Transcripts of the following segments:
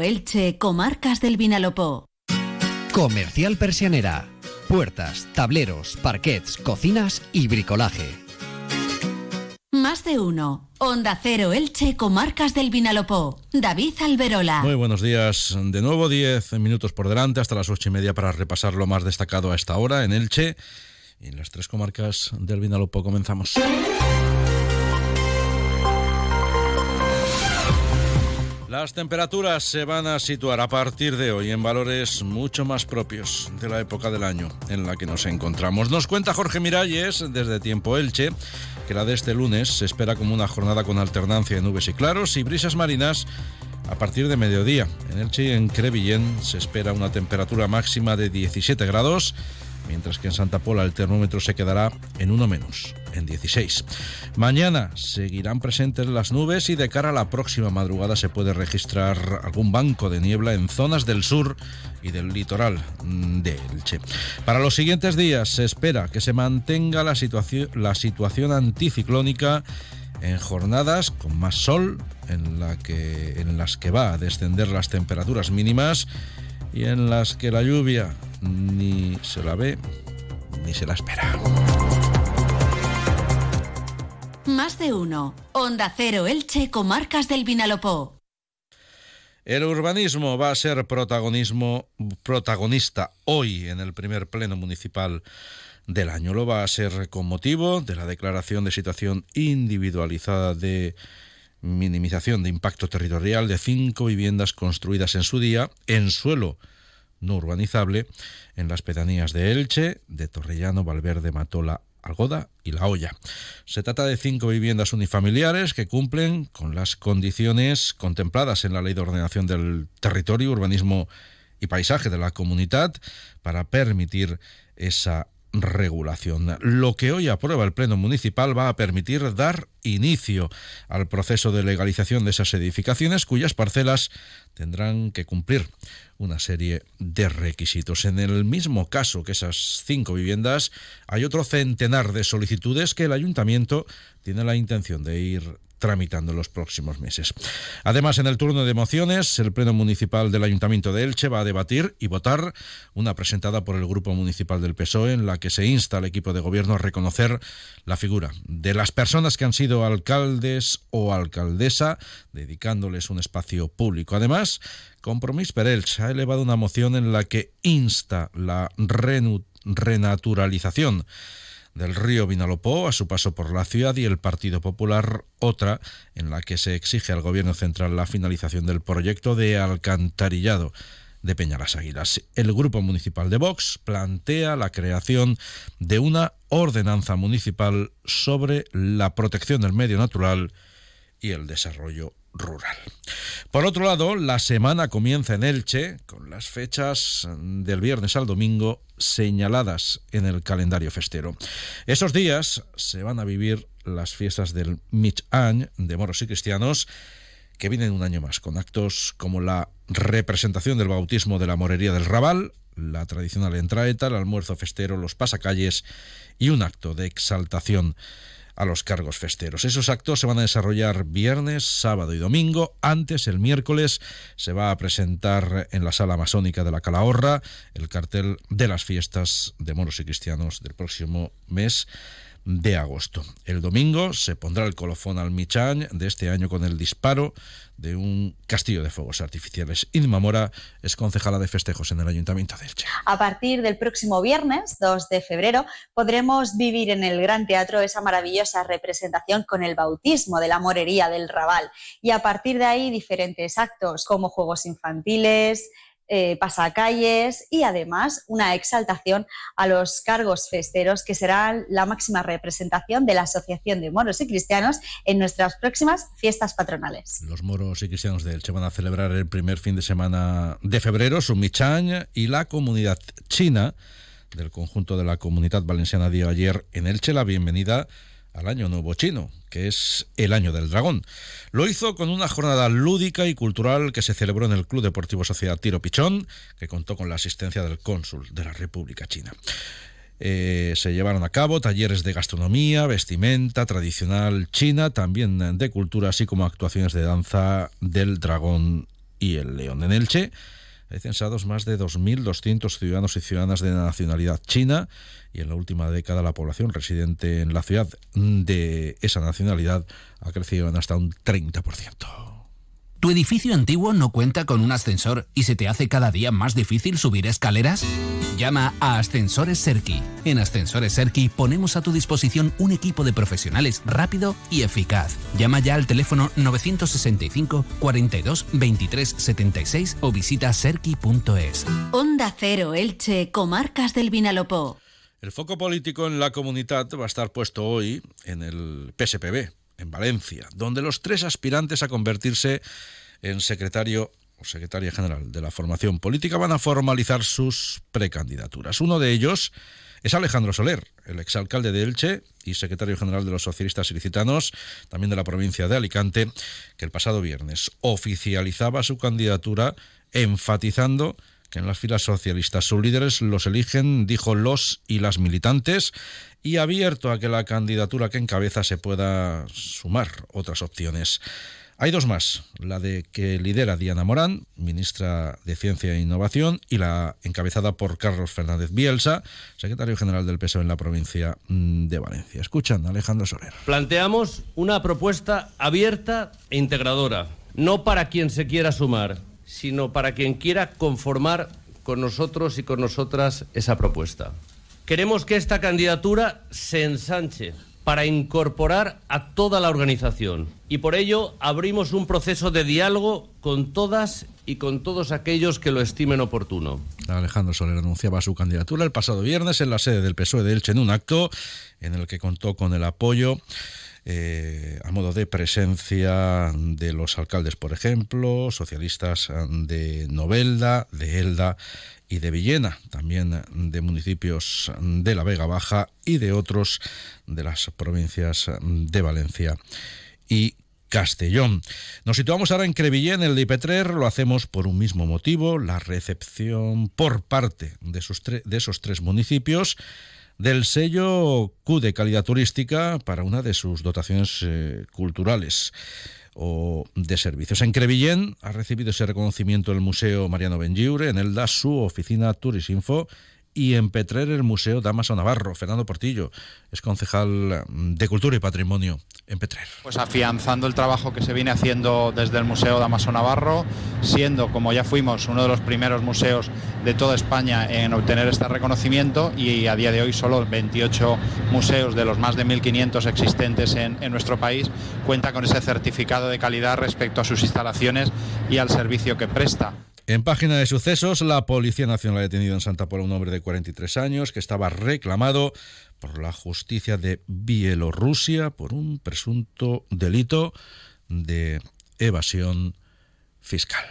Elche, Comarcas del Vinalopó. Comercial Persianera. Puertas, tableros, parquets, cocinas y bricolaje. Más de uno. Onda Cero Elche, Comarcas del Vinalopó. David Alberola. Muy buenos días. De nuevo, 10 minutos por delante hasta las ocho y media para repasar lo más destacado a esta hora en Elche. Y en las tres comarcas del Vinalopó comenzamos. Las temperaturas se van a situar a partir de hoy en valores mucho más propios de la época del año en la que nos encontramos. Nos cuenta Jorge Miralles desde Tiempo Elche que la de este lunes se espera como una jornada con alternancia de nubes y claros y brisas marinas a partir de mediodía. En Elche y en Crevillén se espera una temperatura máxima de 17 grados mientras que en Santa Pola el termómetro se quedará en uno menos, en 16. Mañana seguirán presentes las nubes y de cara a la próxima madrugada se puede registrar algún banco de niebla en zonas del sur y del litoral de Elche. Para los siguientes días se espera que se mantenga la situación, la situación anticiclónica en jornadas con más sol, en, la que, en las que va a descender las temperaturas mínimas y en las que la lluvia ni se la ve ni se la espera. Más de uno. Onda Cero Elche, Comarcas del Vinalopó. El urbanismo va a ser protagonismo, protagonista hoy en el primer pleno municipal del año. Lo va a ser con motivo de la declaración de situación individualizada de minimización de impacto territorial de cinco viviendas construidas en su día en suelo no urbanizable en las pedanías de Elche, de Torrellano, Valverde, Matola, Algoda y La Hoya. Se trata de cinco viviendas unifamiliares que cumplen con las condiciones contempladas en la Ley de Ordenación del Territorio, Urbanismo y Paisaje de la Comunidad para permitir esa regulación. Lo que hoy aprueba el Pleno Municipal va a permitir dar inicio al proceso de legalización de esas edificaciones cuyas parcelas tendrán que cumplir una serie de requisitos. En el mismo caso que esas cinco viviendas, hay otro centenar de solicitudes que el ayuntamiento tiene la intención de ir tramitando en los próximos meses. Además, en el turno de mociones, el Pleno Municipal del Ayuntamiento de Elche va a debatir y votar una presentada por el Grupo Municipal del PSOE en la que se insta al equipo de gobierno a reconocer la figura de las personas que han sido alcaldes o alcaldesa, dedicándoles un espacio público. Además, Compromís per Elche ha elevado una moción en la que insta la renaturalización del río Vinalopó a su paso por la ciudad y el Partido Popular otra en la que se exige al Gobierno central la finalización del proyecto de alcantarillado de Peña las Águilas. El Grupo Municipal de Vox plantea la creación de una ordenanza municipal sobre la protección del medio natural y el desarrollo rural. Por otro lado, la semana comienza en Elche con las fechas del viernes al domingo señaladas en el calendario festero. Esos días se van a vivir las fiestas del Mich Any de moros y cristianos que vienen un año más con actos como la representación del bautismo de la morería del Raval, la tradicional entraeta, el almuerzo festero, los pasacalles y un acto de exaltación a los cargos festeros. Esos actos se van a desarrollar viernes, sábado y domingo. Antes, el miércoles, se va a presentar en la sala masónica de la Calahorra el cartel de las fiestas de moros y cristianos del próximo mes de agosto. El domingo se pondrá el colofón al Michán de este año con el disparo de un castillo de fuegos artificiales. Inma Mora es concejala de festejos en el Ayuntamiento de Elche. A partir del próximo viernes, 2 de febrero, podremos vivir en el Gran Teatro esa maravillosa representación con el bautismo de la morería del Raval. Y a partir de ahí, diferentes actos como juegos infantiles, eh, pasacalles y además una exaltación a los cargos festeros que será la máxima representación de la Asociación de Moros y Cristianos en nuestras próximas fiestas patronales. Los moros y cristianos de Elche van a celebrar el primer fin de semana de febrero su Michañ y la comunidad china del conjunto de la comunidad valenciana dio ayer en Elche la bienvenida al Año Nuevo Chino, que es el Año del Dragón. Lo hizo con una jornada lúdica y cultural que se celebró en el Club Deportivo Sociedad Tiro Pichón, que contó con la asistencia del cónsul de la República China. Eh, se llevaron a cabo talleres de gastronomía, vestimenta tradicional china, también de cultura, así como actuaciones de danza del dragón y el León. En Elche hay censados más de 2.200 ciudadanos y ciudadanas de nacionalidad china y en la última década la población residente en la ciudad de esa nacionalidad ha crecido en hasta un 30%. ¿Tu edificio antiguo no cuenta con un ascensor y se te hace cada día más difícil subir escaleras? Llama a Ascensores Serki. En Ascensores Serki ponemos a tu disposición un equipo de profesionales rápido y eficaz. Llama ya al teléfono 965 42 23 76 o visita serki.es. Onda Cero Elche, Comarcas del Vinalopó. El foco político en la comunidad va a estar puesto hoy en el PSPB, en Valencia, donde los tres aspirantes a convertirse en secretario o secretaria general de la formación política van a formalizar sus precandidaturas. Uno de ellos es Alejandro Soler, el exalcalde de Elche y secretario general de los socialistas ilicitanos, también de la provincia de Alicante, que el pasado viernes oficializaba su candidatura enfatizando que en las filas socialistas sus líderes los eligen, dijo, los y las militantes, y abierto a que la candidatura que encabeza se pueda sumar otras opciones. Hay dos más, la de que lidera Diana Morán, ministra de Ciencia e Innovación, y la encabezada por Carlos Fernández Bielsa, secretario general del PSOE en la provincia mm, de Valencia. Escuchan, Alejandro Soler. Planteamos una propuesta abierta e integradora, no para quien se quiera sumar, sino para quien quiera conformar con nosotros y con nosotras esa propuesta. Queremos que esta candidatura se ensanche para incorporar a toda la organización y por ello abrimos un proceso de diálogo con todas y con todos aquellos que lo estimen oportuno. Alejandro Soler anunciaba su candidatura el pasado viernes en la sede del PSOE de Elche en un acto en el que contó con el apoyo eh, a modo de presencia de los alcaldes, por ejemplo, socialistas de Novelda, de Elda y de Villena, también de municipios de la Vega Baja y de otros de las provincias de Valencia y Castellón. Nos situamos ahora en Crevillén, el de Ipetrer, lo hacemos por un mismo motivo, la recepción por parte de, de esos tres municipios del sello Q de calidad turística para una de sus dotaciones eh, culturales o de servicios. En Crevillén ha recibido ese reconocimiento el Museo Mariano Bengiure, en el da su oficina Turisinfo y en Petrer el Museo Damaso Navarro. Fernando Portillo es concejal de Cultura y Patrimonio en Petrer. Pues afianzando el trabajo que se viene haciendo desde el Museo Damaso Navarro, siendo, como ya fuimos, uno de los primeros museos de toda España en obtener este reconocimiento y a día de hoy solo 28 museos de los más de 1.500 existentes en, en nuestro país cuenta con ese certificado de calidad respecto a sus instalaciones y al servicio que presta. En página de sucesos, la Policía Nacional ha detenido en Santa Pola un hombre de 43 años que estaba reclamado por la justicia de Bielorrusia por un presunto delito de evasión fiscal.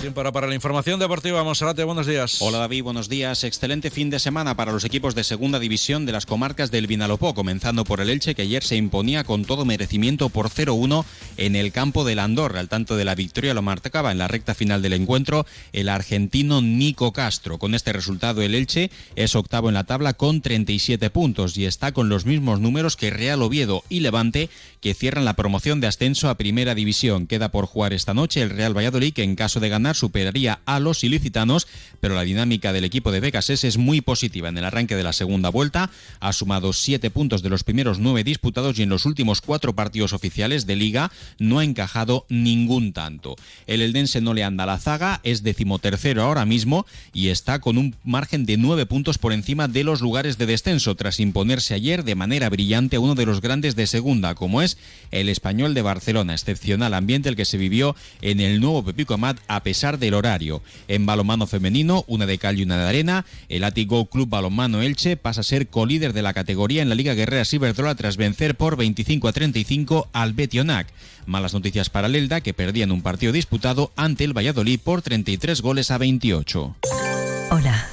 Tiempo para la información deportiva. Monserrate, buenos días. Hola David, buenos días. Excelente fin de semana para los equipos de segunda división de las comarcas del Vinalopó, comenzando por el Elche que ayer se imponía con todo merecimiento por 0-1 en el campo del Andorra. Al tanto de la victoria lo marcaba en la recta final del encuentro el argentino Nico Castro. Con este resultado el Elche es octavo en la tabla con 37 puntos y está con los mismos números que Real Oviedo y Levante que cierran la promoción de ascenso a primera división. Queda por jugar esta noche el Real Valladolid que en caso de ganar superaría a los ilicitanos, pero la dinámica del equipo de Becases es muy positiva. En el arranque de la segunda vuelta ha sumado siete puntos de los primeros nueve disputados y en los últimos cuatro partidos oficiales de liga no ha encajado ningún tanto. El Eldense no le anda a la zaga, es decimotercero ahora mismo y está con un margen de nueve puntos por encima de los lugares de descenso tras imponerse ayer de manera brillante a uno de los grandes de segunda, como es el español de Barcelona. Excepcional ambiente el que se vivió en el nuevo Pepico Amat a pesar del horario. En balonmano femenino, una de cal y una de arena, el Atigo Club Balonmano Elche pasa a ser colíder de la categoría en la Liga Guerrera Ciberdrola tras vencer por 25 a 35 al Betionac. Malas noticias para el Elda, que perdían un partido disputado ante el Valladolid por 33 goles a 28.